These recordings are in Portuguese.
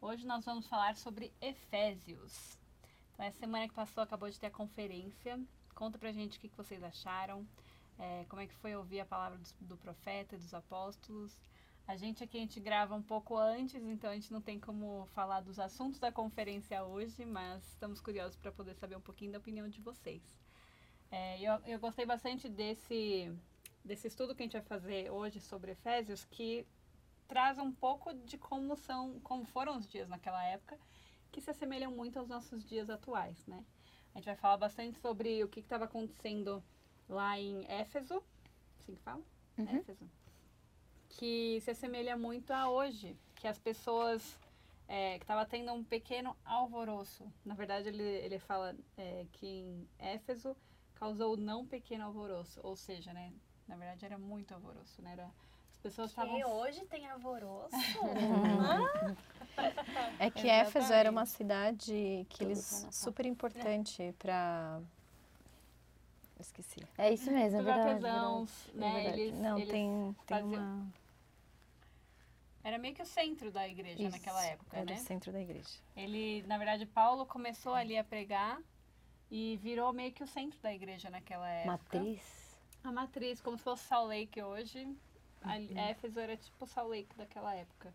Hoje nós vamos falar sobre Efésios. Então, essa semana que passou acabou de ter a conferência. Conta pra gente o que vocês acharam, é, como é que foi ouvir a palavra do, do profeta e dos apóstolos. A gente aqui a gente grava um pouco antes, então a gente não tem como falar dos assuntos da conferência hoje, mas estamos curiosos para poder saber um pouquinho da opinião de vocês. É, eu, eu gostei bastante desse, desse estudo que a gente vai fazer hoje sobre Efésios, que traz um pouco de como são, como foram os dias naquela época, que se assemelham muito aos nossos dias atuais, né? A gente vai falar bastante sobre o que estava acontecendo lá em Éfeso, assim que fala? Uhum. Éfeso que se assemelha muito a hoje, que as pessoas é, que estava tendo um pequeno alvoroço. Na verdade, ele, ele fala é, que em Éfeso causou não pequeno alvoroço, ou seja, né, na verdade era muito alvoroço, né, era, as pessoas estavam... E hoje tem alvoroço? é que Éfeso era uma cidade que eles super importante para esqueci. É isso mesmo, é verdade. Artesãos, né? É verdade. Eles, Não, eles tem, tem uma... Era meio que o centro da igreja isso, naquela época, era né? o centro da igreja. Ele, na verdade, Paulo começou ali a pregar e virou meio que o centro da igreja naquela época. Matriz. A matriz, como se fosse Salt Lake hoje. Uhum. Éfeso era tipo Salt Lake daquela época.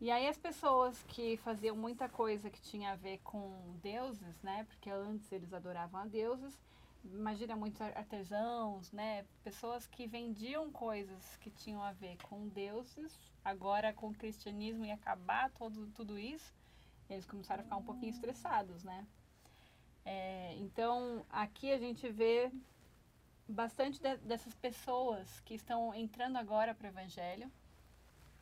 E aí as pessoas que faziam muita coisa que tinha a ver com deuses, né? Porque antes eles adoravam a deuses, imagina muitos artesãos, né? Pessoas que vendiam coisas que tinham a ver com deuses. Agora, com o cristianismo e acabar todo, tudo isso, eles começaram a ficar um pouquinho estressados, né? É, então, aqui a gente vê bastante de, dessas pessoas que estão entrando agora para o evangelho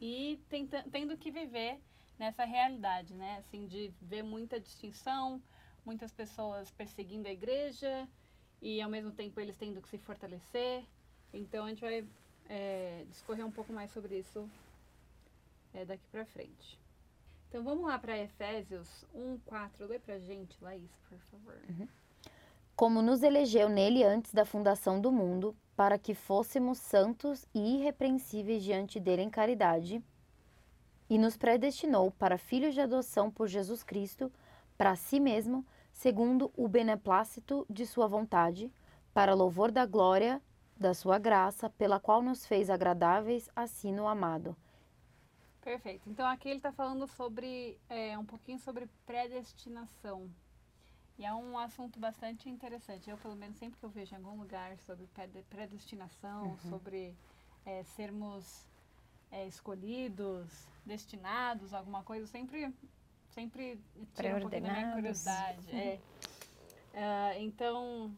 e tenta, tendo que viver nessa realidade, né? Assim, de ver muita distinção, muitas pessoas perseguindo a igreja, e ao mesmo tempo eles tendo que se fortalecer. Então a gente vai é, discorrer um pouco mais sobre isso é, daqui para frente. Então vamos lá para Efésios 1, 4. Lê pra gente, Laís, por favor. Uhum. Como nos elegeu nele antes da fundação do mundo, para que fôssemos santos e irrepreensíveis diante dele em caridade, e nos predestinou para filhos de adoção por Jesus Cristo, para si mesmo, segundo o beneplácito de sua vontade, para louvor da glória da sua graça, pela qual nos fez agradáveis assim no amado. Perfeito. Então aqui ele está falando sobre é, um pouquinho sobre predestinação. E é um assunto bastante interessante. Eu, pelo menos, sempre que eu vejo em algum lugar sobre predestinação, uhum. sobre é, sermos é, escolhidos, destinados, alguma coisa, eu sempre sempre tira um pouquinho da minha curiosidade. É. Uh, então,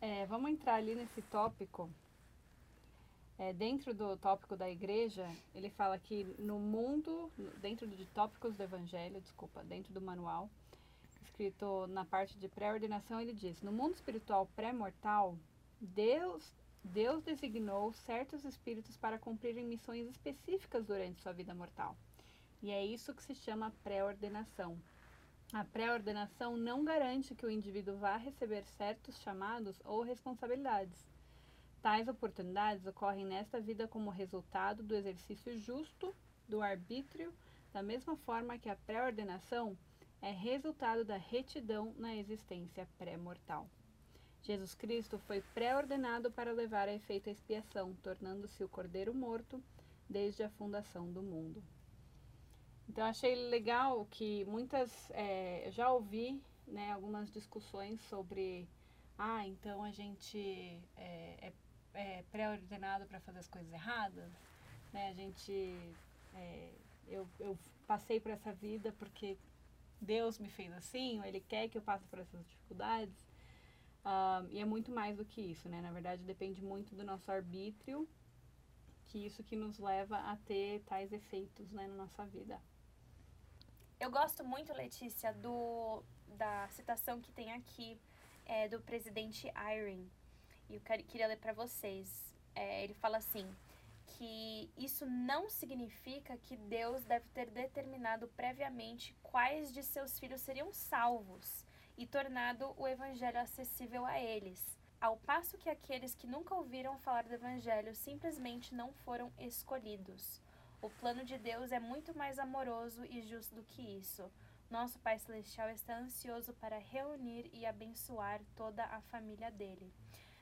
é, vamos entrar ali nesse tópico. É, dentro do tópico da igreja, ele fala que no mundo, dentro de tópicos do evangelho, desculpa, dentro do manual, escrito na parte de pré-ordenação, ele diz: No mundo espiritual pré-mortal, Deus, Deus designou certos espíritos para cumprirem missões específicas durante sua vida mortal. E é isso que se chama pré-ordenação. A pré-ordenação não garante que o indivíduo vá receber certos chamados ou responsabilidades. Tais oportunidades ocorrem nesta vida como resultado do exercício justo do arbítrio, da mesma forma que a pré-ordenação é resultado da retidão na existência pré-mortal. Jesus Cristo foi pré-ordenado para levar a efeito a expiação, tornando-se o Cordeiro morto desde a fundação do mundo. Então achei legal que muitas, é, já ouvi né, algumas discussões sobre, ah, então a gente é, é, é pré-ordenado para fazer as coisas erradas, né? A gente, é, eu, eu passei por essa vida porque Deus me fez assim, ou Ele quer que eu passe por essas dificuldades. E é muito mais do que isso, né? Na verdade, depende muito do nosso arbítrio, que isso que nos leva a ter tais efeitos né, na nossa vida. Eu gosto muito, Letícia, do, da citação que tem aqui é, do presidente Irene. E eu queria ler para vocês. É, ele fala assim: que isso não significa que Deus deve ter determinado previamente quais de seus filhos seriam salvos e tornado o evangelho acessível a eles. Ao passo que aqueles que nunca ouviram falar do evangelho simplesmente não foram escolhidos. O plano de Deus é muito mais amoroso e justo do que isso. Nosso Pai Celestial está ansioso para reunir e abençoar toda a família dele.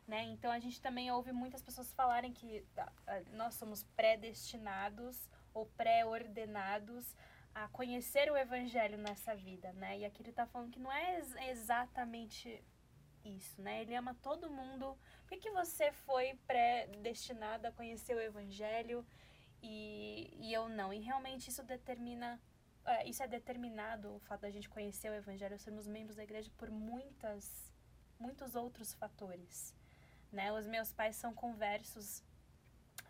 Né? Então a gente também ouve muitas pessoas falarem que ah, ah, nós somos predestinados ou pré-ordenados a conhecer o evangelho nessa vida, né? E aqui ele está falando que não é exatamente isso, né? Ele ama todo mundo. Por que, que você foi predestinado a conhecer o evangelho? e, e eu não. E realmente isso determina, é, isso é determinado, o fato da gente conhecer o Evangelho, sermos membros da igreja, por muitas, muitos outros fatores. Né? Os meus pais são conversos.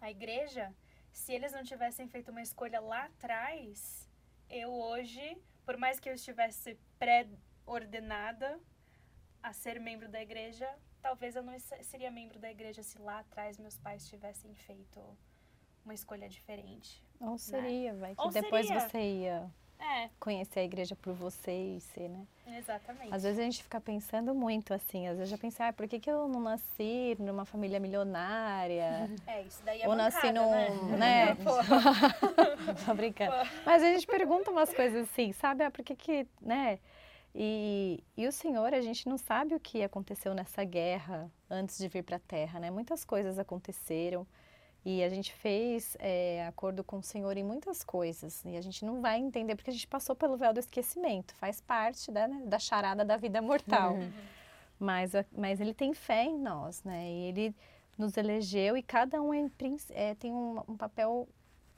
A igreja, se eles não tivessem feito uma escolha lá atrás, eu hoje, por mais que eu estivesse pré-ordenada a ser membro da igreja, talvez eu não seria membro da igreja se lá atrás meus pais tivessem feito uma escolha diferente. Ou né? seria, né? vai que Ou depois seria. você ia é. conhecer a igreja por você e ser, né? Exatamente. Às vezes a gente fica pensando muito assim, às vezes já pensar, ah, por que, que eu não nasci numa família milionária? É, isso daí é Ou mancada, nasci num, né? né? Tô brincando. Mas a gente pergunta umas coisas assim, sabe? Ah, por que que, né? E, e o Senhor, a gente não sabe o que aconteceu nessa guerra antes de vir para a Terra, né? Muitas coisas aconteceram. E a gente fez é, acordo com o Senhor em muitas coisas. E a gente não vai entender porque a gente passou pelo véu do esquecimento. Faz parte da, né, da charada da vida mortal. Uhum. Mas, mas ele tem fé em nós, né? E ele nos elegeu e cada um é, é, tem um, um, papel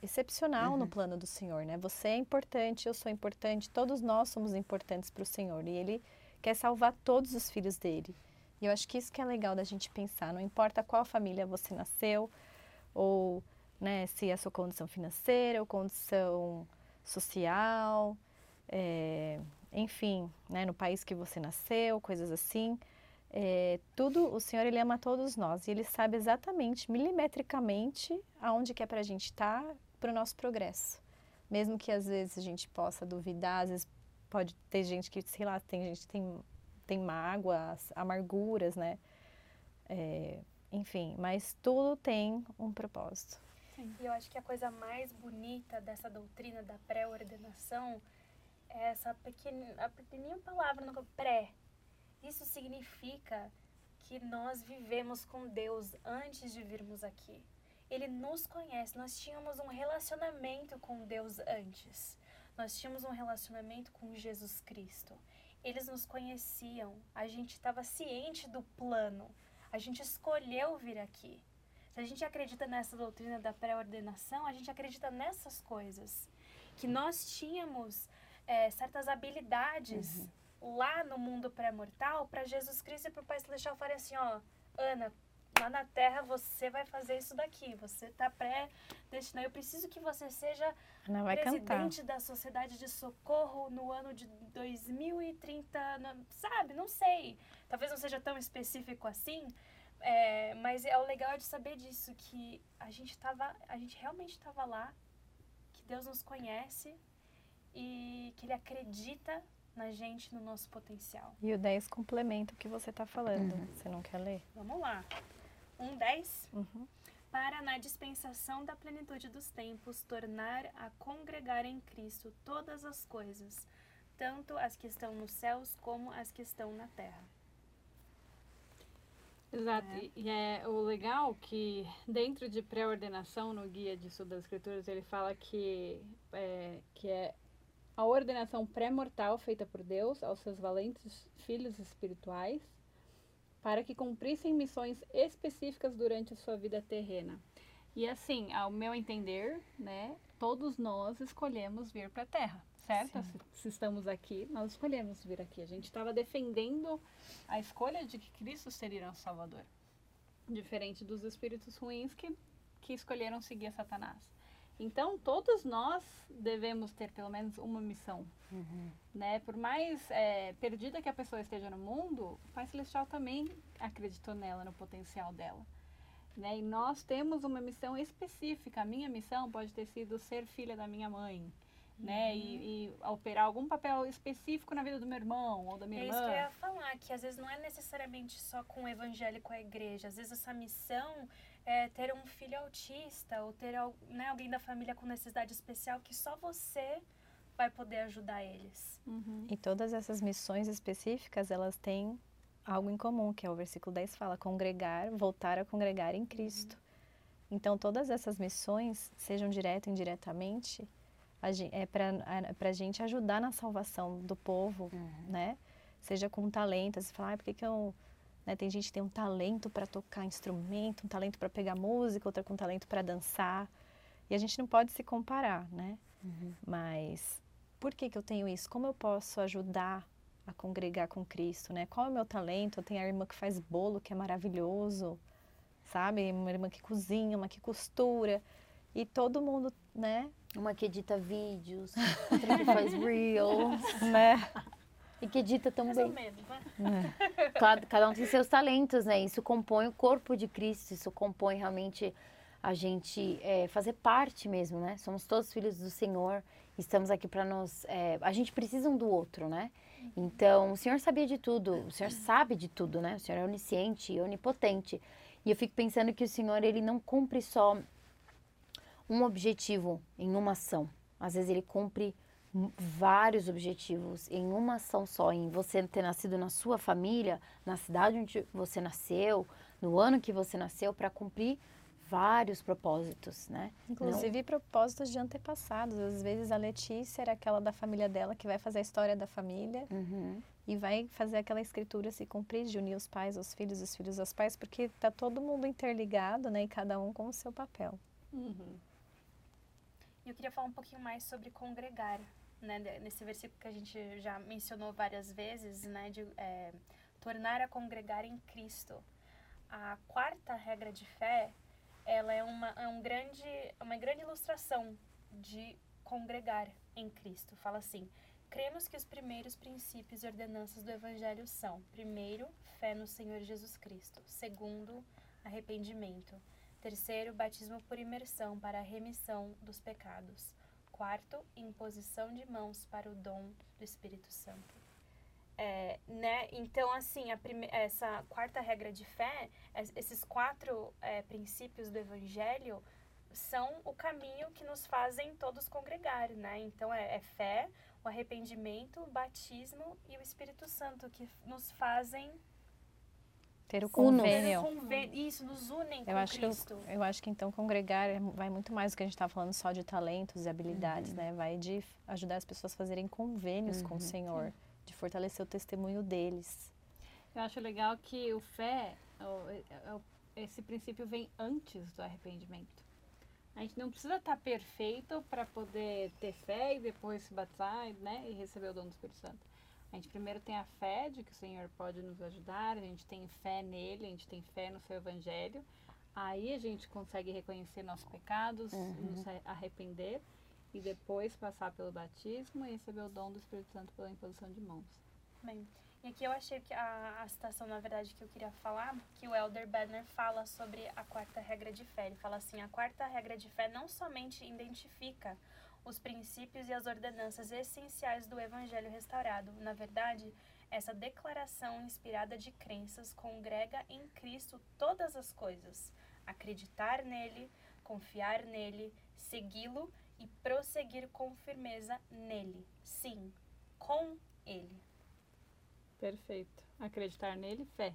excepcional uhum. no plano do Senhor, né? Você é importante, eu sou importante, todos nós somos importantes para o Senhor. E ele quer salvar todos os filhos dele. E eu acho que isso que é legal da gente pensar. Não importa qual família você nasceu, ou né, se é a sua condição financeira ou condição social, é, enfim, né, no país que você nasceu, coisas assim. É, tudo, o Senhor, Ele ama todos nós e Ele sabe exatamente, milimetricamente, aonde que é para a gente estar tá, para o nosso progresso. Mesmo que às vezes a gente possa duvidar, às vezes pode ter gente que, sei lá, tem gente que tem, tem mágoas, amarguras, né? É, enfim, mas tudo tem um propósito. E eu acho que a coisa mais bonita dessa doutrina da pré-ordenação é essa pequena, a pequenininha palavra no pré. Isso significa que nós vivemos com Deus antes de virmos aqui. Ele nos conhece, nós tínhamos um relacionamento com Deus antes. Nós tínhamos um relacionamento com Jesus Cristo. Eles nos conheciam, a gente estava ciente do plano a gente escolheu vir aqui. Se a gente acredita nessa doutrina da pré-ordenação, a gente acredita nessas coisas. Que nós tínhamos é, certas habilidades uhum. lá no mundo pré-mortal para Jesus Cristo e para o Pai Celestial falarem assim: ó, Ana, lá na Terra você vai fazer isso daqui. Você está pré-destinado. Eu preciso que você seja presidente cantar. da Sociedade de Socorro no ano de 2030. Não, sabe? Não sei. Talvez não seja tão específico assim. É, mas é o legal de saber disso, que a gente tava, a gente realmente estava lá, que Deus nos conhece e que Ele acredita na gente, no nosso potencial. E o 10 complementa o que você está falando. Uhum. Você não quer ler? Vamos lá. 1,10. Uhum. Para, na dispensação da plenitude dos tempos, tornar a congregar em Cristo todas as coisas, tanto as que estão nos céus como as que estão na terra. Exato. É. E é o legal que dentro de pré-ordenação no guia de estudo das escrituras ele fala que é, que é a ordenação pré-mortal feita por Deus aos seus valentes filhos espirituais para que cumprissem missões específicas durante a sua vida terrena. E assim, ao meu entender, né, todos nós escolhemos vir para a Terra, certo? Se, se, estamos aqui, nós escolhemos vir aqui. A gente estava defendendo a escolha de que Cristo seria nosso Salvador, diferente dos espíritos ruins que, que escolheram seguir Satanás. Então, todos nós devemos ter pelo menos uma missão. Uhum. Né? Por mais é, perdida que a pessoa esteja no mundo, o Pai Celestial também acreditou nela, no potencial dela. Né? E nós temos uma missão específica. A minha missão pode ter sido ser filha da minha mãe. Né? E, e operar algum papel específico na vida do meu irmão ou da minha É irmã. isso que eu ia falar, que às vezes não é necessariamente só com o evangelho com a igreja. Às vezes essa missão é ter um filho autista ou ter né, alguém da família com necessidade especial que só você vai poder ajudar eles. Uhum. E todas essas missões específicas, elas têm algo em comum, que é o versículo 10 fala, congregar, voltar a congregar em Cristo. Então, todas essas missões, sejam direta ou indiretamente, a gen- é para a gente ajudar na salvação do povo, né? Seja com talento, você fala, ah, por que, que eu... né, Tem gente que tem um talento para tocar instrumento, um talento para pegar música, outra com talento para dançar. E a gente não pode se comparar, né? Mas por que, que eu tenho isso? Como eu posso ajudar a congregar com Cristo, né? Qual é o meu talento? Eu tenho a irmã que faz bolo, que é maravilhoso, sabe? Uma irmã que cozinha, uma que costura. E todo mundo, né? Uma que edita vídeos, outra que faz reels né? E que edita ou também. menos, né? Cada, cada um tem seus talentos, né? Isso compõe o corpo de Cristo, isso compõe realmente a gente é, fazer parte mesmo, né? Somos todos filhos do Senhor, estamos aqui para nos. é, a gente precisa um do outro, né? Então, o Senhor sabia de tudo, o Senhor sabe de tudo, né? O Senhor é onisciente e onipotente. E eu fico pensando que o Senhor, ele não cumpre só um objetivo em uma ação. Às vezes ele cumpre vários objetivos em uma ação só, em você ter nascido na sua família, na cidade onde você nasceu, no ano que você nasceu, para cumprir vários propósitos, né? Inclusive propósitos de antepassados. Às vezes a Letícia era aquela da família dela que vai fazer a história da família Uhum. e vai fazer aquela escritura se cumprir, de unir os pais aos filhos, os filhos aos pais, porque tá todo mundo interligado, né? E cada um com o seu papel. Uhum. Eu queria falar um pouquinho mais sobre congregar, né? Nesse versículo que a gente já mencionou várias vezes, né? De é, tornar a congregar em Cristo. A quarta regra de fé, ela é uma, é um grande, uma grande ilustração de congregar em Cristo. Fala assim, cremos que os primeiros princípios e ordenanças do Evangelho são, primeiro, fé no Senhor Jesus Cristo. Segundo, arrependimento. Terceiro, batismo por imersão para a remissão dos pecados. Quarto, imposição de mãos para o dom do Espírito Santo. É, né? Então, assim, prime- essa quarta regra de fé, es- esses quatro é, princípios do Evangelho são o caminho que nos fazem todos congregar, né? Então, é, é fé, o arrependimento, o batismo e o Espírito Santo que nos fazem Ter o convênio. isso, nos unem com Eu acho, que, eu- Cristo. eu acho que então congregar é- vai muito mais do que a gente está falando só de talentos e habilidades, né? Vai de ajudar as pessoas a fazerem convênios com o Senhor, de fortalecer o testemunho deles. Eu acho legal que o fé, é- o- esse princípio vem antes do arrependimento. A gente não precisa estar perfeito para poder ter fé e depois se batizar né, e receber o dom do Espírito Santo. A gente primeiro tem a fé de que o Senhor pode nos ajudar, a gente tem fé nele, a gente tem fé no seu evangelho. Aí a gente consegue reconhecer nossos pecados, nos a- arrepender e depois passar pelo batismo e receber o dom do Espírito Santo pela imposição de mãos. Bem, e aqui eu achei que a, a citação, na verdade, que eu queria falar, que o Elder Bedner fala sobre a quarta regra de fé. Ele fala assim, a quarta regra de fé não somente identifica os princípios e as ordenanças essenciais do Evangelho restaurado. Na verdade, essa declaração inspirada de crenças congrega em Cristo todas as coisas. Acreditar nele, confiar nele, segui-lo e prosseguir com firmeza nele. Sim, com ele. Perfeito. Acreditar nele, fé.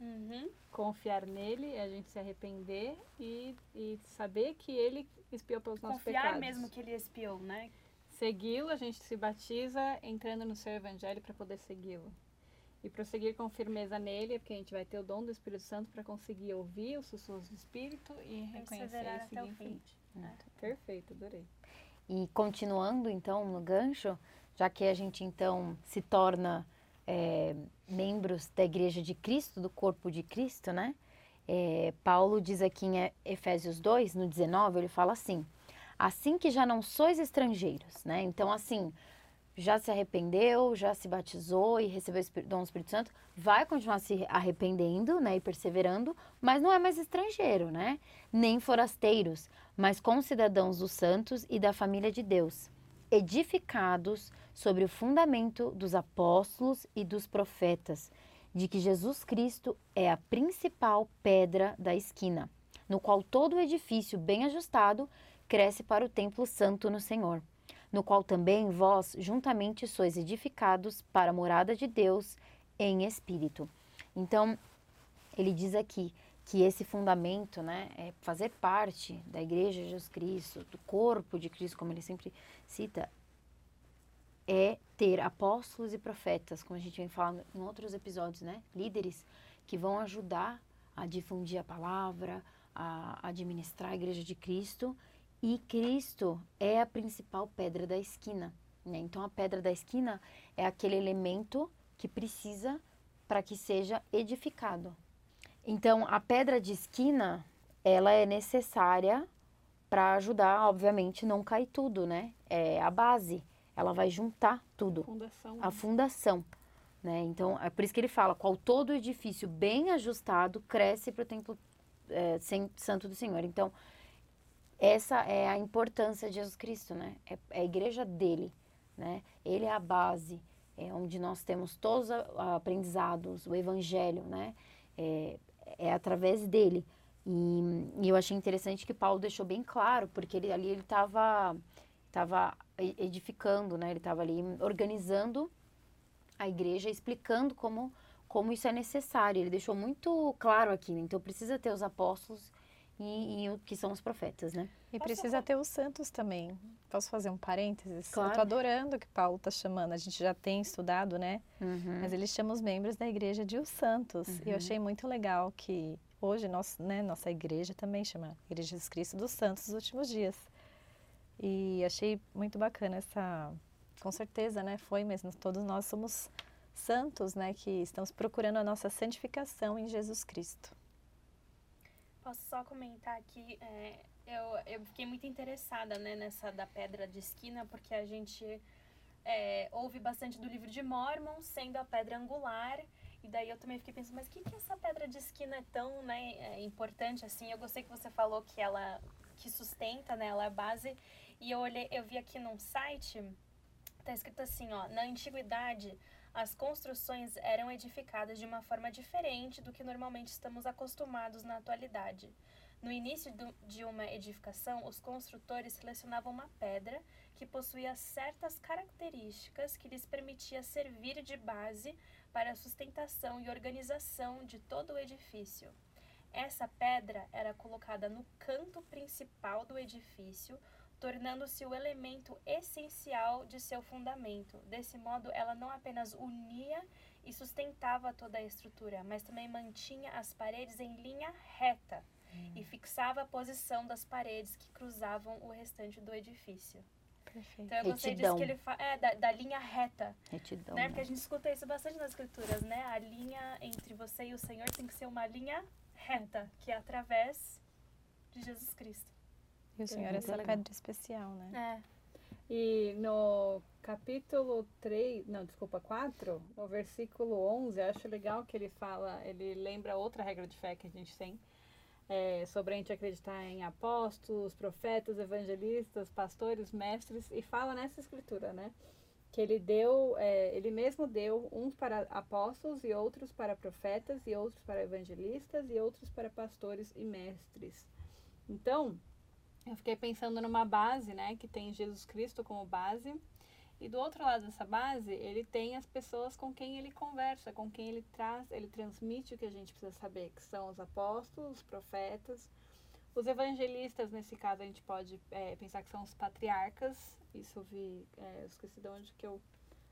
Uhum. Confiar nele é a gente se arrepender e, e saber que ele espiou pelos nossos Confiar pecados. mesmo que ele espiou, né? Segui-lo, a gente se batiza entrando no seu evangelho para poder segui-lo. E prosseguir com firmeza nele, é porque a gente vai ter o dom do Espírito Santo para conseguir ouvir os sussurros do Espírito e reconhecer Perseverar e até seguir o em fim. frente. Perfeito, adorei. E continuando então no gancho, já que a gente então se torna é, membros da Igreja de Cristo, do corpo de Cristo, né? É, Paulo diz aqui em Efésios 2, no 19, ele fala assim: assim que já não sois estrangeiros, né? Então, assim, já se arrependeu, já se batizou e recebeu o dom do Espírito Santo, vai continuar se arrependendo, né, e perseverando, mas não é mais estrangeiro, né? Nem forasteiros, mas concidadãos dos santos e da família de Deus, edificados sobre o fundamento dos apóstolos e dos profetas, de que Jesus Cristo é a principal pedra da esquina, no qual todo o edifício bem ajustado cresce para o templo santo no Senhor no qual também vós juntamente sois edificados para a morada de Deus em espírito. Então, ele diz aqui que esse fundamento, né, é fazer parte da igreja de Jesus Cristo, do corpo de Cristo, como ele sempre cita, é ter apóstolos e profetas, como a gente vem falando em outros episódios, né, líderes que vão ajudar a difundir a palavra, a administrar a igreja de Cristo e Cristo é a principal pedra da esquina. Né? Então, a pedra da esquina é aquele elemento que precisa para que seja edificado. Então, a pedra de esquina, ela é necessária para ajudar, obviamente, não cair tudo, né? É a base. Ela vai juntar tudo. Fundação. A fundação. Né? Então, é por isso que ele fala, qual todo edifício bem ajustado cresce para o templo é, santo do Senhor. Então, essa é a importância de Jesus Cristo, né? É, é a igreja dele, né? Ele é a base, é onde nós temos todos os aprendizados, o evangelho, né? É, é através dele. E, e, eu achei interessante que Paulo deixou bem claro, porque ele, ali ele estava tava edificando, né? Ele estava ali organizando a igreja, explicando como, como isso é necessário. Ele deixou muito claro aqui, né? Então precisa ter os apóstolos e, e o que são os profetas, né? E precisa ter os santos também. Posso fazer um parênteses? Claro. Eu tô adorando o que Paulo está chamando. A gente já tem estudado, né? Uhum. Mas ele chama os membros da igreja de os santos. Uhum. E eu achei muito legal que hoje nós, né, nossa igreja também chama Igreja de Jesus Cristo dos Santos dos Últimos Dias. E achei muito bacana essa... Com certeza, né? Foi mesmo. Todos nós somos santos, né? Que estamos procurando a nossa santificação em Jesus Cristo. Posso só comentar aqui, é, eu, eu fiquei muito interessada né, nessa da pedra de esquina, porque a gente é, ouve bastante do livro de Mormon sendo a pedra angular, e daí eu também fiquei pensando, mas o que, que essa pedra de esquina é tão né, é importante assim? Eu gostei que você falou que ela que sustenta, né, ela é a base, e eu olhei, eu vi aqui num site, tá escrito assim, ó, na antiguidade as construções eram edificadas de uma forma diferente do que normalmente estamos acostumados na atualidade. No início do, de uma edificação, os construtores selecionavam uma pedra que possuía certas características que lhes permitia servir de base para a sustentação e organização de todo o edifício. Essa pedra era colocada no canto principal do edifício, tornando-se o elemento essencial de seu fundamento. Desse modo, ela não apenas unia e sustentava toda a estrutura, mas também mantinha as paredes em linha reta hum. e fixava a posição das paredes que cruzavam o restante do edifício. Perfeito. Então eu gostei disso que ele fala, é, da, da, linha reta. Retidão. Né? Porque a gente escuta isso bastante nas escrituras, né? A linha entre você e o Senhor tem que ser uma linha reta, que é através de Jesus Cristo. E o Senhor é essa legal. pedra especial, né? É. E no capítulo 3, não, desculpa, 4, no versículo 11, acho legal que ele fala, ele lembra outra regra de fé que a gente tem, é, sobre a gente acreditar em apóstolos, profetas, evangelistas, pastores, mestres, e fala nessa escritura, né? Que ele deu, é, ele mesmo deu uns para apóstolos e outros para profetas e outros para evangelistas e outros para pastores e mestres. Então, eu fiquei pensando numa base, né, que tem Jesus Cristo como base. E do outro lado dessa base, ele tem as pessoas com quem ele conversa, com quem ele traz, ele transmite o que a gente precisa saber, que são os apóstolos, os profetas, os evangelistas, nesse caso a gente pode é, pensar que são os patriarcas, isso eu vi, é, eu esqueci de onde que eu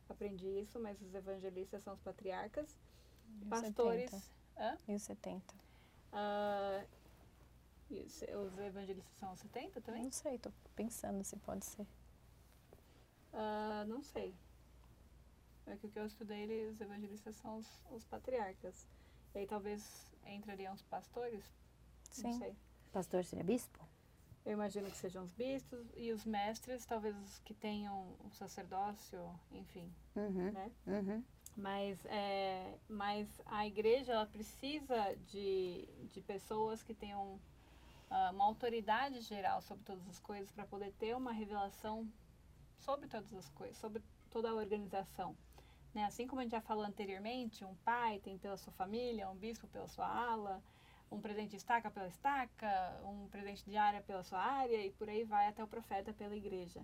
aprendi isso, mas os evangelistas são os patriarcas, e pastores... 70. Hã? E os 70. Uh, e os evangelistas são 70 também? Não sei, tô pensando se pode ser. Uh, não sei. É que o que eu estudei, ele, os evangelistas são os, os patriarcas. E aí talvez entrariam os pastores? Sim. Não sei. Pastor seria bispo? Eu imagino que sejam os bispos, e os mestres, talvez os que tenham o sacerdócio, enfim, Uhum, né? uhum. Mas, é, mas a igreja ela precisa de, de pessoas que tenham ah, uma autoridade geral sobre todas as coisas para poder ter uma revelação sobre todas as coisas, sobre toda a organização. Né? Assim como a gente já falou anteriormente, um pai tem pela sua família, um bispo pela sua ala, um presidente de estaca pela estaca, um presidente de área pela sua área e por aí vai até o profeta pela igreja.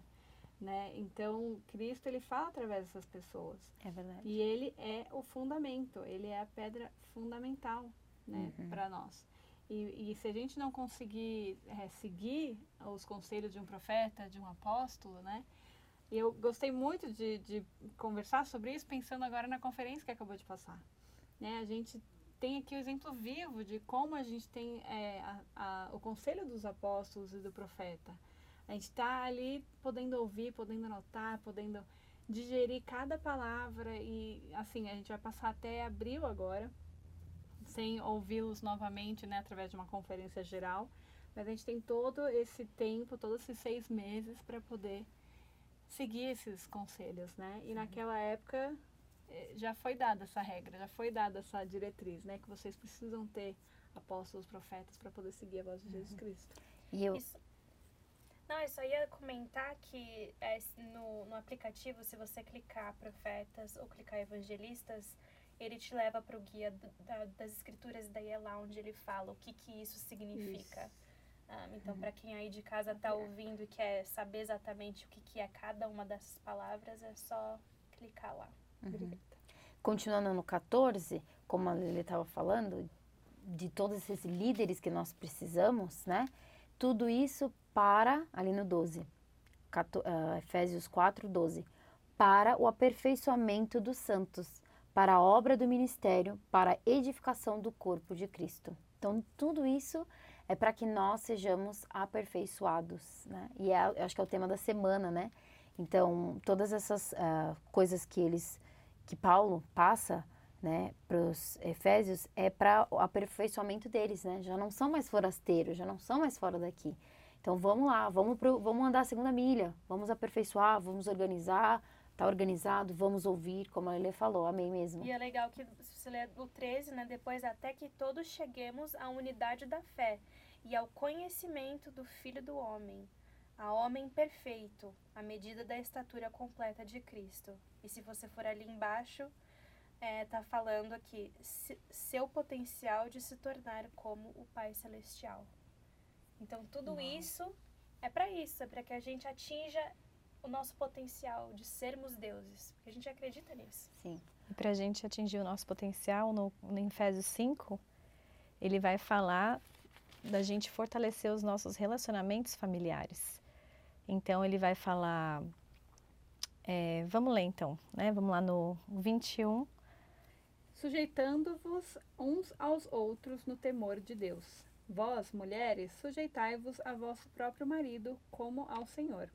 Né? Então, Cristo ele fala através dessas pessoas. É verdade. E ele é o fundamento, ele é a pedra fundamental né, para nós. E, e se a gente não conseguir é, seguir os conselhos de um profeta, de um apóstolo, né? E eu gostei muito de, de conversar sobre isso, pensando agora na conferência que acabou de passar. Né? A gente tem aqui o exemplo vivo de como a gente tem é, a, a, o conselho dos apóstolos e do profeta. A gente está ali podendo ouvir, podendo anotar, podendo digerir cada palavra e assim a gente vai passar até abril agora sem ouvi-los novamente né através de uma conferência geral. Mas a gente tem todo esse tempo todos esses seis meses para poder seguir esses conselhos né? E naquela época já foi dada essa regra já foi dada essa diretriz né que vocês precisam ter apóstolos profetas para poder seguir a voz de Jesus Cristo E eu, Isso. Não, eu só ia comentar que é, no, no aplicativo, se você clicar profetas ou clicar evangelistas, ele te leva para o guia da- das escrituras, daí é lá onde ele fala o que, que isso significa. Ah, então, para quem aí de casa está ouvindo e quer saber exatamente o que, que é cada uma dessas palavras, é só clicar lá. Continuando no 14, como a Lili estava falando, de todos esses líderes que nós precisamos, né? Tudo isso para, ali no 12, Cato- ah, Efésios 4, 12, para o aperfeiçoamento dos santos, para a obra do ministério, para a edificação do corpo de Cristo. Então, tudo isso é para que nós sejamos aperfeiçoados, né? E é, acho que é o tema da semana, né? Então, todas essas ah, coisas que eles, que Paulo passa, né, para os Efésios, é para o aperfeiçoamento deles, né? Já não são mais forasteiros, já não são mais fora daqui. Então, vamos lá, vamos, pro, vamos andar a segunda milha, vamos aperfeiçoar, vamos organizar, tá organizado, vamos ouvir, como a Lelê falou, amém mesmo. E é legal que você ler o 13, né, depois até que todos cheguemos à unidade da fé e ao conhecimento do Filho do Homem, a homem perfeito, à medida da estatura completa de Cristo. E se você for ali embaixo, é, tá falando aqui se- seu potencial de se tornar como o Pai Celestial. Então tudo isso é para isso, é para que a gente atinja o nosso potencial de sermos deuses, porque a gente acredita nisso. Sim. E para a gente atingir o nosso potencial, no, no Efésios 5, ele vai falar da gente fortalecer os nossos relacionamentos familiares. Então, ele vai falar. é, vamos ler então, né? Vamos lá no 21. sujeitando-vos uns aos outros no temor de Deus. Vós, mulheres, sujeitai-vos a vosso próprio marido como ao Senhor.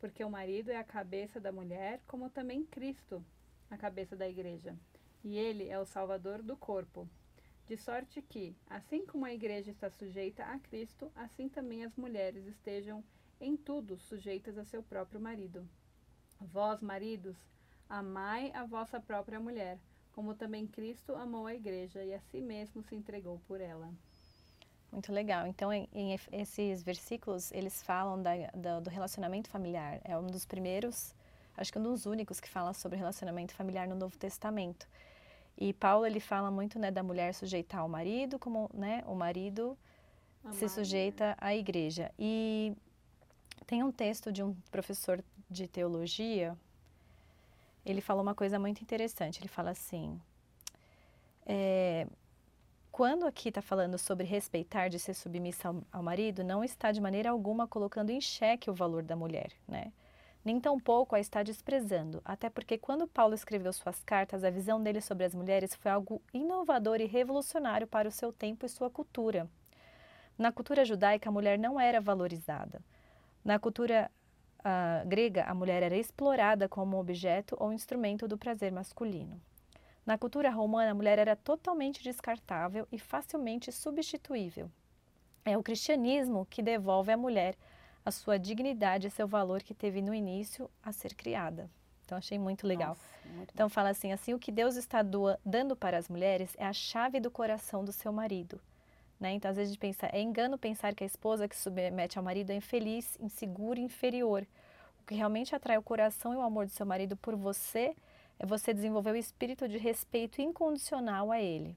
Porque o marido é a cabeça da mulher, como também Cristo, a cabeça da igreja. E ele é o salvador do corpo. De sorte que, assim como a igreja está sujeita a Cristo, assim também as mulheres estejam em tudo sujeitas a seu próprio marido. Vós, maridos, amai a vossa própria mulher, como também Cristo amou a igreja e a si mesmo se entregou por ela. Muito legal. Então, em, esses versículos, eles falam da, da- do relacionamento familiar. É um dos primeiros, acho que um dos únicos que fala sobre relacionamento familiar no Novo Testamento. E Paulo, ele fala muito né, da mulher sujeitar ao marido, como né, o marido se Amai, sujeita à igreja. E tem um texto de um professor de teologia, ele falou uma coisa muito interessante. Ele fala assim: é, quando aqui está falando sobre respeitar, de ser submissa ao, ao marido, não está de maneira alguma colocando em xeque o valor da mulher, né? Nem tampouco a está desprezando, até porque quando Paulo escreveu suas cartas, a visão dele sobre as mulheres foi algo inovador e revolucionário para o seu tempo e sua cultura. Na cultura judaica, a mulher não era valorizada. Na cultura ah, grega, a mulher era explorada como objeto ou instrumento do prazer masculino. Na cultura romana, a mulher era totalmente descartável e facilmente substituível. É o cristianismo que devolve à mulher a sua dignidade e seu valor que teve no início a ser criada. Então achei muito legal. Nossa, muito Então fala assim, assim o que Deus está dando para as mulheres é a chave do coração do seu marido. Né? Então às vezes a gente pensa, é engano pensar que a esposa que submete ao marido é infeliz, insegura e inferior. O que realmente atrai o coração e o amor do seu marido por você é você desenvolver o espírito de respeito incondicional a ele.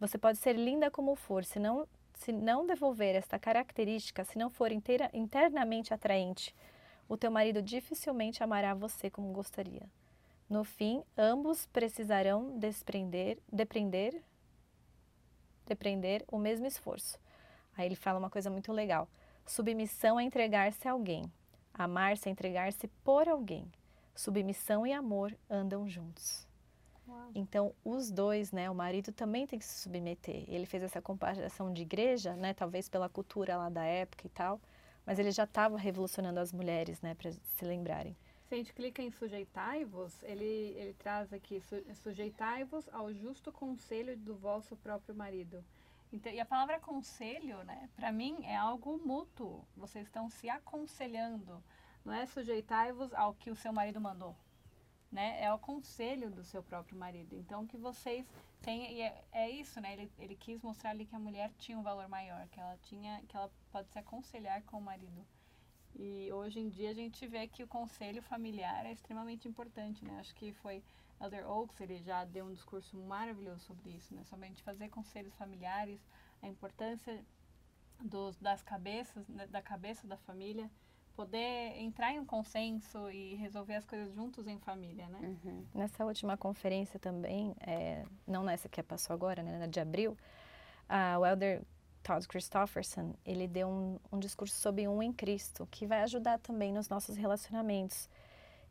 Você pode ser linda como for, se não, se não devolver esta característica, se não for inteira, internamente atraente, o teu marido dificilmente amará você como gostaria. No fim, ambos precisarão desprender, depreender, depreender o mesmo esforço. Aí ele fala uma coisa muito legal. Submissão é entregar-se a alguém. Amar-se é entregar-se por alguém. Submissão e amor andam juntos. Uau. Então, os dois, né, o marido também tem que se submeter. Ele fez essa comparação de igreja, né, talvez pela cultura lá da época e tal, mas ele já estava revolucionando as mulheres, né, para se lembrarem. Se a gente clica em sujeitai-vos, ele, ele traz aqui, su, sujeitai-vos ao justo conselho do vosso próprio marido. Então, e a palavra conselho, né, para mim é algo mútuo. Vocês estão se aconselhando. Não é sujeitai-vos ao que o seu marido mandou. Né? É o conselho do seu próprio marido. Então, que vocês tenham. E é, é isso, né? Ele, ele quis mostrar ali que a mulher tinha um valor maior, que ela, tinha, que ela pode se aconselhar com o marido. E hoje em dia a gente vê que o conselho familiar é extremamente importante, né? Acho que foi Elder Oaks, ele já deu um discurso maravilhoso sobre isso, né? Somente fazer conselhos familiares, a importância dos, das cabeças, né? da cabeça da família, poder entrar em um consenso e resolver as coisas juntos em família, né? Uhum. Nessa última conferência também, é, não nessa que passou agora, né, na de abril, a, o Elder Todd Christofferson, ele deu um, um discurso sobre um em Cristo, que vai ajudar também nos nossos relacionamentos.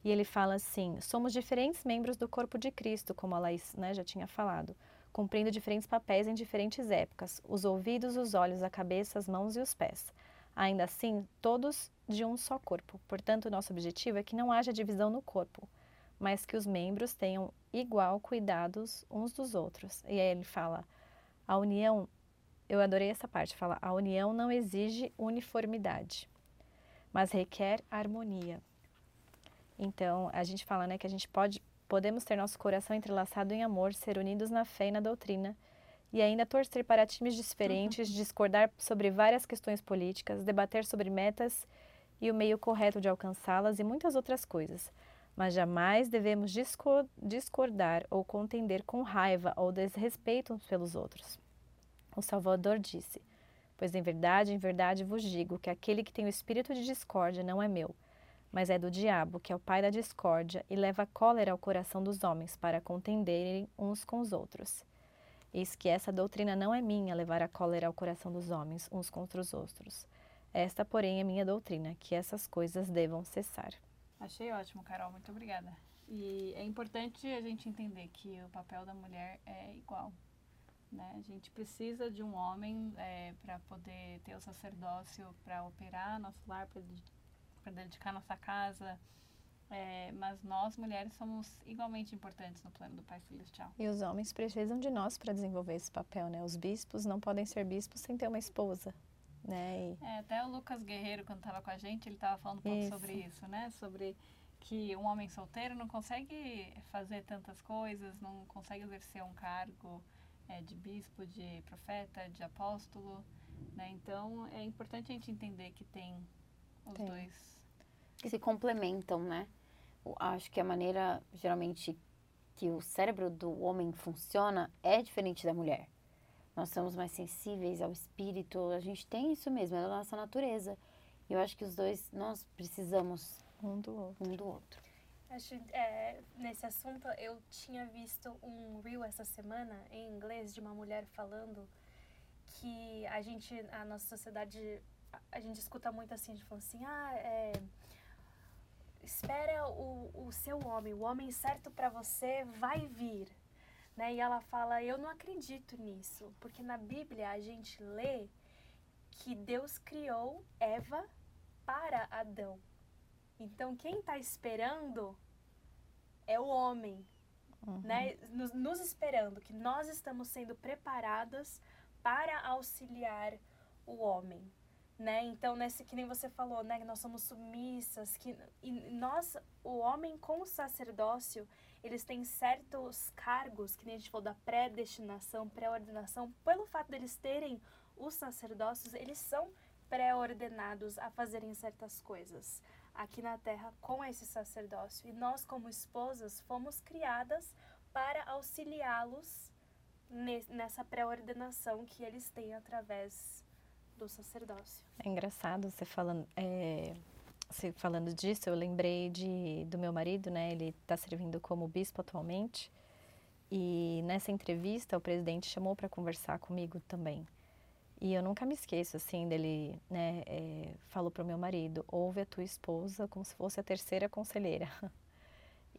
E ele fala assim, somos diferentes membros do corpo de Cristo, como a Laís né, já tinha falado, cumprindo diferentes papéis em diferentes épocas, os ouvidos, os olhos, a cabeça, as mãos e os pés. Ainda assim, todos de um só corpo. Portanto, nosso objetivo é que não haja divisão no corpo, mas que os membros tenham igual cuidados uns dos outros. E aí ele fala: a união, eu adorei essa parte, fala: a união não exige uniformidade, mas requer harmonia. Então, a gente fala, né, que a gente pode podemos ter nosso coração entrelaçado em amor, ser unidos na fé e na doutrina, e ainda torcer para times diferentes, discordar sobre várias questões políticas, debater sobre metas e o meio correto de alcançá-las e muitas outras coisas. Mas jamais devemos disco- discordar ou contender com raiva ou desrespeito uns pelos outros. O Salvador disse: Pois em verdade, em verdade vos digo que aquele que tem o espírito de discórdia não é meu, mas é do diabo, que é o pai da discórdia, e leva cólera ao coração dos homens para contenderem uns com os outros. Eis que essa doutrina não é minha, levar a cólera ao coração dos homens uns contra os outros. Esta, porém, é minha doutrina, que essas coisas devam cessar. Achei ótimo, Carol, muito obrigada. E é importante a gente entender que o papel da mulher é igual. Né? A gente precisa de um homem para poder ter o sacerdócio, para operar nosso lar, para dedicar nossa casa. É, mas nós, mulheres, somos igualmente importantes no plano do Pai Celestial. E os homens precisam de nós para desenvolver esse papel, né? Os bispos não podem ser bispos sem ter uma esposa, né? E... É, até o Lucas Guerreiro, quando estava com a gente, ele estava falando um pouco Isso. sobre isso, né? Sobre que um homem solteiro não consegue fazer tantas coisas, não consegue exercer um cargo é, de bispo, de profeta, de apóstolo, né? Então, é importante a gente entender que tem os Tem. dois. que se complementam, né? Eu acho que a maneira, geralmente, que o cérebro do homem funciona é diferente da mulher. Nós somos mais sensíveis ao espírito, a gente tem isso mesmo, é da nossa natureza. E eu acho que os dois, nós precisamos Um do outro. um do outro. Acho, é, nesse assunto, eu tinha visto um reel essa semana em inglês de uma mulher falando que a gente, a nossa sociedade, a, gente escuta muito assim, a gente fala assim, ah, é, espera o, o seu homem, o homem certo para você vai vir. Né? E ela fala, eu não acredito nisso, porque na Bíblia a gente lê que Deus criou Eva para Adão. Então, quem está esperando é o homem, Uhum. né? Nos, nos esperando, que nós estamos sendo preparadas para auxiliar o homem, né? Então, nesse que nem você falou, né, que nós somos submissas, que e nós, o homem com o sacerdócio, eles têm certos cargos, que nem a gente falou da predestinação, pré-ordenação, pelo fato deles terem os sacerdócios, eles são pré-ordenados a fazerem certas coisas aqui na terra com esse sacerdócio. E nós, como esposas, fomos criadas para auxiliá-los nessa pré-ordenação que eles têm através do sacerdócio. É engraçado você falando, é, você falando disso, eu lembrei de, do meu marido, né? Ele está servindo como bispo atualmente. E nessa entrevista, o presidente chamou para conversar comigo também. E eu nunca me esqueço, assim, dele, né, é, falou para o meu marido, ouve a tua esposa como se fosse a terceira conselheira.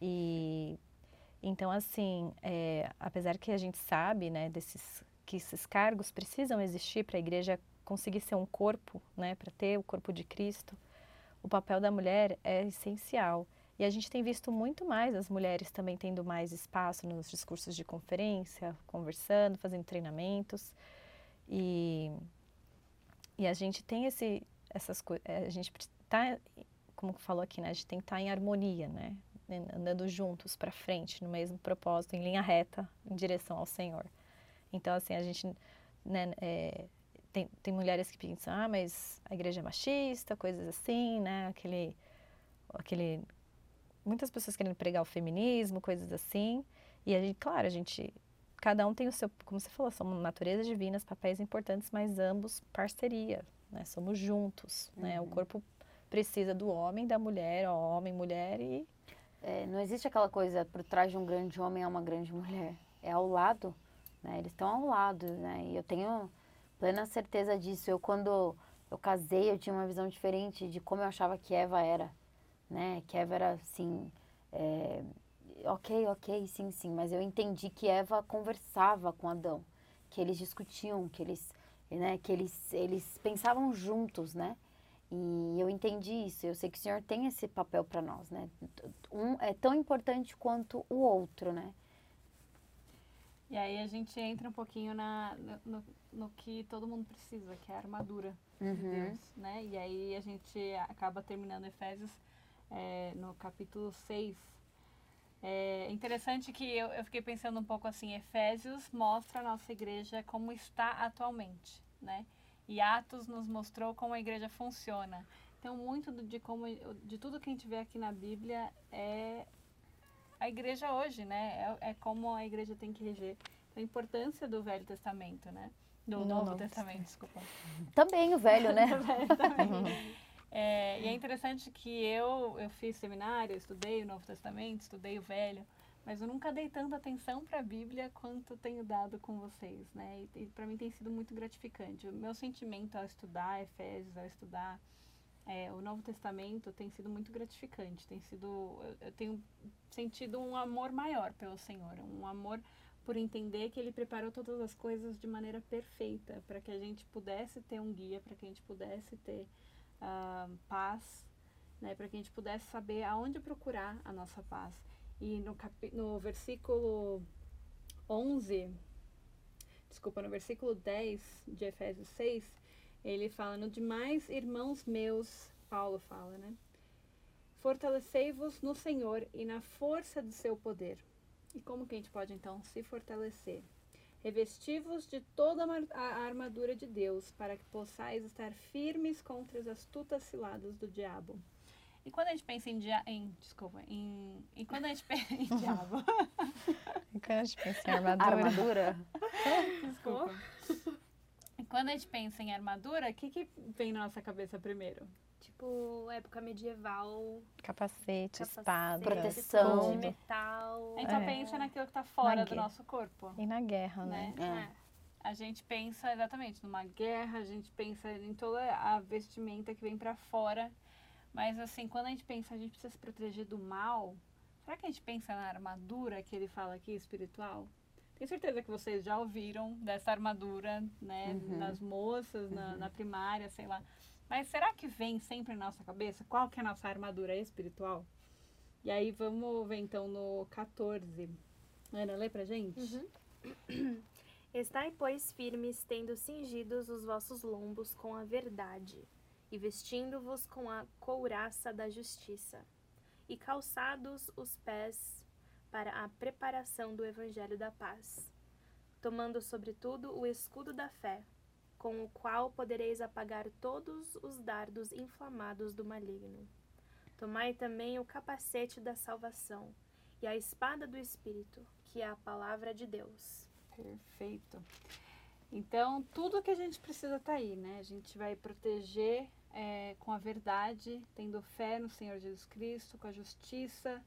E, então, assim, é, apesar que a gente sabe, né, desses, que esses cargos precisam existir para a igreja conseguir ser um corpo, né, para ter o corpo de Cristo, o papel da mulher é essencial. E a gente tem visto muito mais as mulheres também tendo mais espaço nos discursos de conferência, conversando, fazendo treinamentos. E, e a gente tem esse, essas coisas, é, a gente está, como falou aqui, né, a gente tem que estar tá em harmonia, né, andando juntos para frente, no mesmo propósito, em linha reta, em direção ao Senhor. Então, assim, a gente, né, é, tem, tem mulheres que pensam, ah, mas a igreja é machista, coisas assim, né, aquele, aquele, muitas pessoas querendo pregar o feminismo, coisas assim, e a gente, claro, a gente cada um tem o seu, como você falou, são naturezas divinas, papéis importantes, mas ambos parceria, né? Somos juntos, uhum. né? O uhum. corpo precisa do homem, da mulher, ó, homem, mulher e é, não existe aquela coisa por trás de um grande homem é uma grande mulher, é ao lado, né? Eles estão ao lado, né? E eu tenho plena certeza disso. Eu quando eu casei, eu tinha uma visão diferente de como eu achava que Eva era, né? Que Eva era assim, é, ok, ok, sim, sim, mas eu entendi que Eva conversava com Adão, que eles discutiam, que eles, né, que eles, eles pensavam juntos, né? E eu entendi isso. Eu sei que o Senhor tem esse papel para nós, né? Um é tão importante quanto o outro, né? E aí a gente entra um pouquinho na, no, no que todo mundo precisa, que é a armadura uhum. de Deus, né? E aí a gente acaba terminando Efésios é, no capítulo 6, é interessante que eu, eu fiquei pensando um pouco assim, Efésios mostra a nossa igreja como está atualmente, né? E Atos nos mostrou como a igreja funciona. Então, muito de como de tudo que a gente vê aqui na Bíblia é a igreja hoje, né? É, é como a igreja tem que reger. Então, a importância do Velho Testamento, né? Do Novo, Novo Testamento, desculpa. Também o Velho, né? também. É, e é interessante que eu, eu fiz seminário, estudei o Novo Testamento, estudei o Velho, mas eu nunca dei tanta atenção para a Bíblia quanto tenho dado com vocês, né? E, e para mim tem sido muito gratificante. O meu sentimento ao estudar Efésios, ao estudar é, o Novo Testamento tem sido muito gratificante. Tem sido, eu, eu tenho sentido um amor maior pelo Senhor, um amor por entender que Ele preparou todas as coisas de maneira perfeita para que a gente pudesse ter um guia, para que a gente pudesse ter uh, paz, né, para que a gente pudesse saber aonde procurar a nossa paz. E no, cap no versículo 11, desculpa, no versículo 10 de Efésios 6, ele fala: No demais, irmãos meus, Paulo fala, né? Fortalecei-vos no Senhor e na força de seu poder. E como que a gente pode então se fortalecer? Revesti-vos de toda a armadura de Deus, para que possais estar firmes contra as astutas ciladas do diabo. E quando a gente pensa em, dia, em desculpa, em, e quando a gente pensa em diabo? e quando a gente pensa em armadura? armadura? desculpa. E quando a gente pensa em armadura, o que, que vem na nossa cabeça primeiro? Tipo, época medieval. Capacete, capacete espada, proteção. De metal. A gente é. pensa naquilo que está fora do nosso corpo. E na guerra, né? né? É. A gente pensa exatamente numa guerra, a gente pensa em toda a vestimenta que vem para fora. Mas assim, quando a gente pensa, a gente precisa se proteger do mal. Será que a gente pensa na armadura que ele fala aqui, espiritual? Tenho certeza que vocês já ouviram dessa armadura, né? Uhum. Nas moças, na, uhum. na primária, sei lá. Mas será que vem sempre na nossa cabeça qual que é a nossa armadura espiritual? E aí vamos ver então no 14. Ana, lê pra gente? Uhum. Estai, pois, firmes, tendo cingidos os vossos lombos com a verdade, e vestindo-vos com a couraça da justiça, e calçados os pés para a preparação do evangelho da paz, tomando sobretudo o escudo da fé, com o qual podereis apagar todos os dardos inflamados do maligno. Tomai também o capacete da salvação e a espada do Espírito, que é a palavra de Deus. Perfeito. Então, tudo que a gente precisa tá aí, né? A gente vai proteger é, com a verdade, tendo fé no Senhor Jesus Cristo, com a justiça,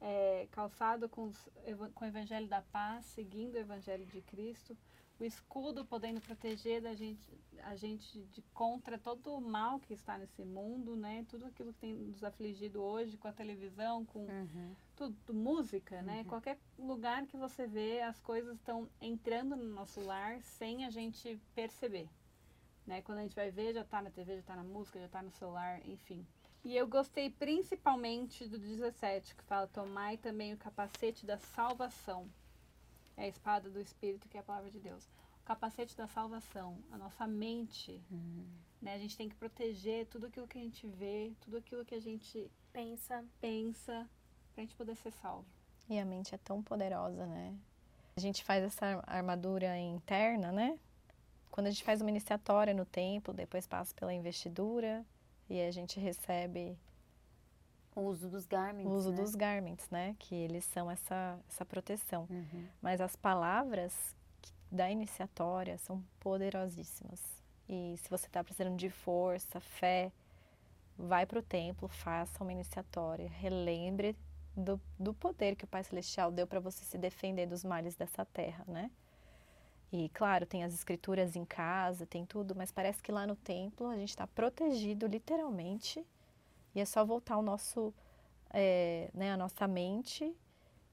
é, calçado com, os, com o Evangelho da Paz, seguindo o Evangelho de Cristo, o escudo podendo proteger da gente, a gente de contra todo o mal que está nesse mundo, né? Tudo aquilo que tem nos afligido hoje com a televisão, com uhum. tudo, música, né? Uhum. Qualquer lugar que você vê, as coisas estão entrando no nosso lar sem a gente perceber. Né? Quando a gente vai ver, já está na TV, já está na música, já está no celular, enfim. E eu gostei principalmente do 17, que fala: Tomai também o capacete da salvação. É a espada do Espírito, que é a palavra de Deus. O capacete da salvação, a nossa mente. Uhum. Né? A gente tem que proteger tudo aquilo que a gente vê, tudo aquilo que a gente pensa, pensa para a gente poder ser salvo. E a mente é tão poderosa, né? A gente faz essa armadura interna, né? Quando a gente faz uma iniciatória no templo, depois passa pela investidura, e a gente recebe o uso dos garments. O uso né? dos garments, né? Que eles são essa, essa proteção. Uhum. Mas as palavras da iniciatória são poderosíssimas. E se você está precisando de força, fé, vai para o templo, faça uma iniciatória, relembre do, do poder que o Pai Celestial deu para você se defender dos males dessa terra, né? E claro, tem as escrituras em casa, tem tudo, mas parece que lá no templo a gente está protegido literalmente e é só voltar o nosso, é, né, a nossa mente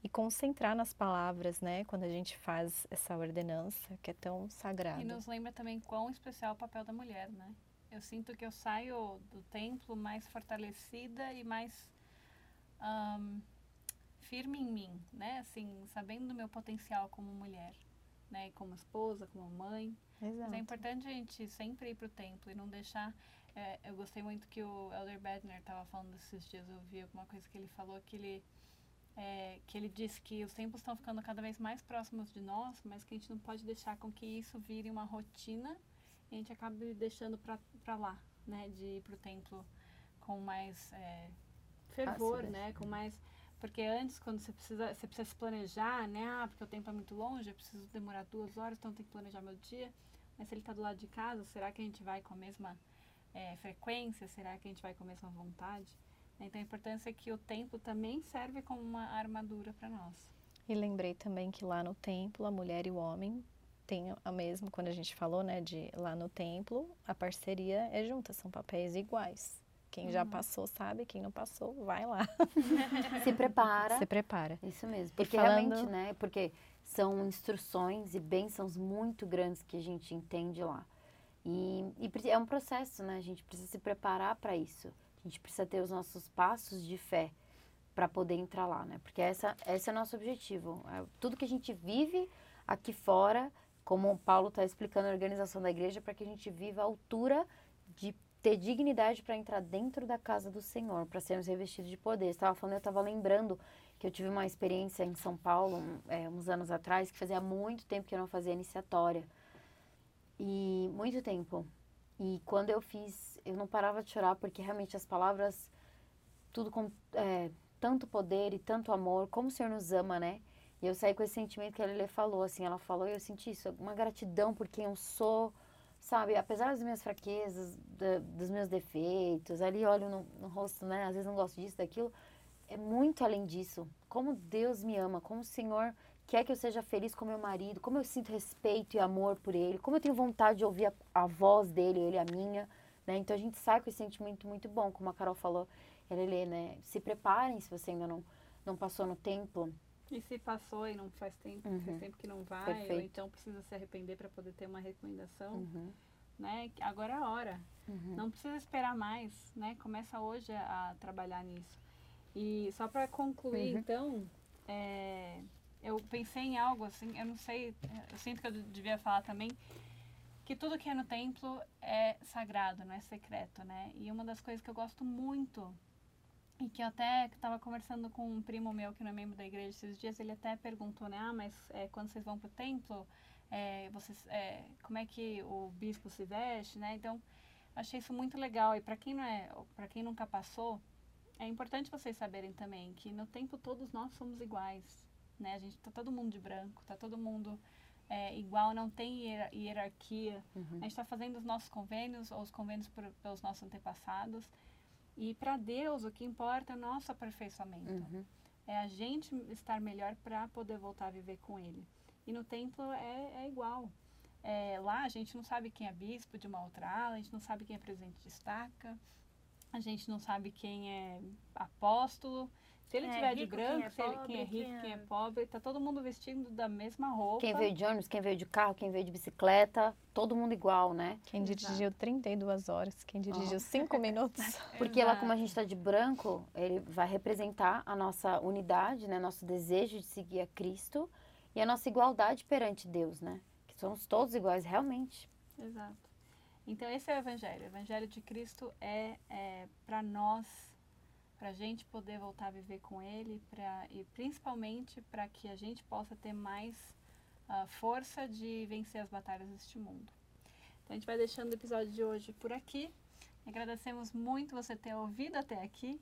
e concentrar nas palavras, né, quando a gente faz essa ordenança que é tão sagrada. E nos lembra também quão especial é o papel da mulher, né? Eu sinto que eu saio do templo mais fortalecida e mais um, firme em mim, né? Assim, sabendo do meu potencial como mulher né? Como esposa, como mãe. Exato. Mas é importante a gente sempre ir para o templo e não deixar. É, eu gostei muito que o Elder Bedner estava falando esses dias. Eu vi alguma coisa que ele falou que ele é, que ele disse que os templos estão ficando cada vez mais próximos de nós, mas que a gente não pode deixar com que isso vire uma rotina e a gente acabe deixando para lá, né? De ir para o templo com mais é, fervor, né? Com mais porque antes, quando você precisa, você precisa se planejar, né? Ah, porque o tempo é muito longe, eu preciso demorar duas horas, então eu tenho que planejar meu dia. Mas se ele está do lado de casa, será que a gente vai com a mesma é, frequência? Será que a gente vai com a mesma vontade? Então a importância é que o templo também serve como uma armadura para nós. E lembrei também que lá no templo, a mulher e o homem têm a mesma, quando a gente falou, né, de lá no templo, a parceria é junta, são papéis iguais. Quem já uhum. passou sabe, quem não passou, vai lá. Se prepara. Se prepara. Isso mesmo. Porque falando... realmente, né? Porque são instruções e bênçãos muito grandes que a gente entende lá. E, e é um processo, né? A gente precisa se preparar para isso. A gente precisa ter os nossos passos de fé para poder entrar lá, né? Porque essa, esse é o nosso objetivo. É tudo que a gente vive aqui fora, como o Paulo está explicando a organização da igreja, para que a gente viva a altura de ter dignidade para entrar dentro da casa do Senhor, para sermos revestidos de poder. Estava falando, eu estava lembrando que eu tive uma experiência em São Paulo, é, uns anos atrás, que fazia muito tempo que eu não fazia iniciatória. E muito tempo. E quando eu fiz, eu não parava de chorar, porque realmente as palavras, tudo com é, tanto poder e tanto amor, como o Senhor nos ama, né? E eu saí com esse sentimento que a Lele falou, assim, ela falou, e eu senti isso, uma gratidão por quem eu sou, sabe, apesar das minhas fraquezas, da, dos meus defeitos, ali olho no, no, rosto, né, às vezes não gosto disso, daquilo, é muito além disso. Como Deus me ama, como o Senhor quer que eu seja feliz com meu marido, como eu sinto respeito e amor por ele, como eu tenho vontade de ouvir a, a voz dele, ele a minha, né? Então a gente sai com esse sentimento muito bom, como a Carol falou, Lelê, né? Se preparem se você ainda não, não passou no templo. E se passou e não faz tempo, uhum. faz tempo que não vai, Perfeito. ou então precisa se arrepender para poder ter uma recomendação, uhum. né? Agora é a hora. Uhum. Não precisa esperar mais, né? Começa hoje a, trabalhar nisso. E só para concluir, uhum. então, é, eu pensei em algo assim, eu não sei, eu sinto que eu devia falar também que tudo que é no templo é sagrado, não é secreto, né? E uma das coisas que eu gosto muito e que eu até estava conversando com um primo meu que não é membro da igreja esses dias, ele até perguntou, né? Ah, mas é, quando vocês vão para o templo, é, vocês, é, como é que o bispo se veste, né? Então, achei isso muito legal. E para quem não é, para quem nunca passou, é importante vocês saberem também que no templo todos nós somos iguais, né? A gente tá todo mundo de branco, tá todo mundo é, igual, não tem hierarquia. Uhum. A gente está fazendo os nossos convênios ou os convênios por, pelos nossos antepassados e para Deus, o que importa é o nosso aperfeiçoamento. Uhum. É a gente estar melhor para poder voltar a viver com Ele. E no templo é, é igual. É, lá a gente não sabe quem é bispo de uma outra ala, a gente não sabe quem é presidente de estaca, a gente não sabe quem é apóstolo, se ele é, tiver de branco, quem é, pobre, quem é rico, quem é... quem é pobre, tá todo mundo vestindo da mesma roupa. Quem veio de ônibus, quem veio de carro, quem veio de bicicleta, todo mundo igual, né? Quem dirigiu 32 horas, quem dirigiu 5 oh. minutos. Porque lá, como a gente está de branco, ele vai representar a nossa unidade, né? Nosso desejo de seguir a Cristo e a nossa igualdade perante Deus, né? Que somos todos iguais, realmente. Exato. Então, esse é o Evangelho. O Evangelho de Cristo é, é para nós para a gente poder voltar a viver com Ele pra, e principalmente para que a gente possa ter mais uh, força de vencer as batalhas deste mundo. Então a gente vai deixando o episódio de hoje por aqui. Agradecemos muito você ter ouvido até aqui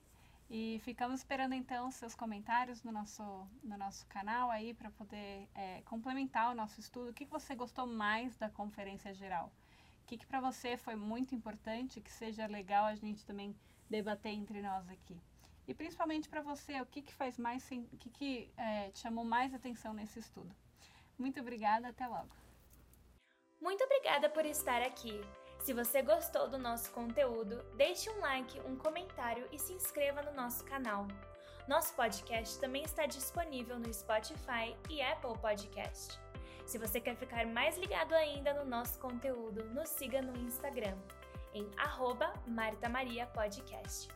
e ficamos esperando então seus comentários no nosso, no nosso canal aí para poder é, complementar o nosso estudo. O que, você gostou mais da conferência geral? O que, que para você foi muito importante, que seja legal a gente também debater entre nós aqui. E principalmente para você, o que, que faz mais, o que, que é, te chamou mais atenção nesse estudo. Muito obrigada, até logo. Muito obrigada por estar aqui. Se você gostou do nosso conteúdo, deixe um like, um comentário e se inscreva no nosso canal. Nosso podcast também está disponível no Spotify e Apple Podcast. Se você quer ficar mais ligado ainda no nosso conteúdo, nos siga no Instagram em arroba Marta Maria Podcast.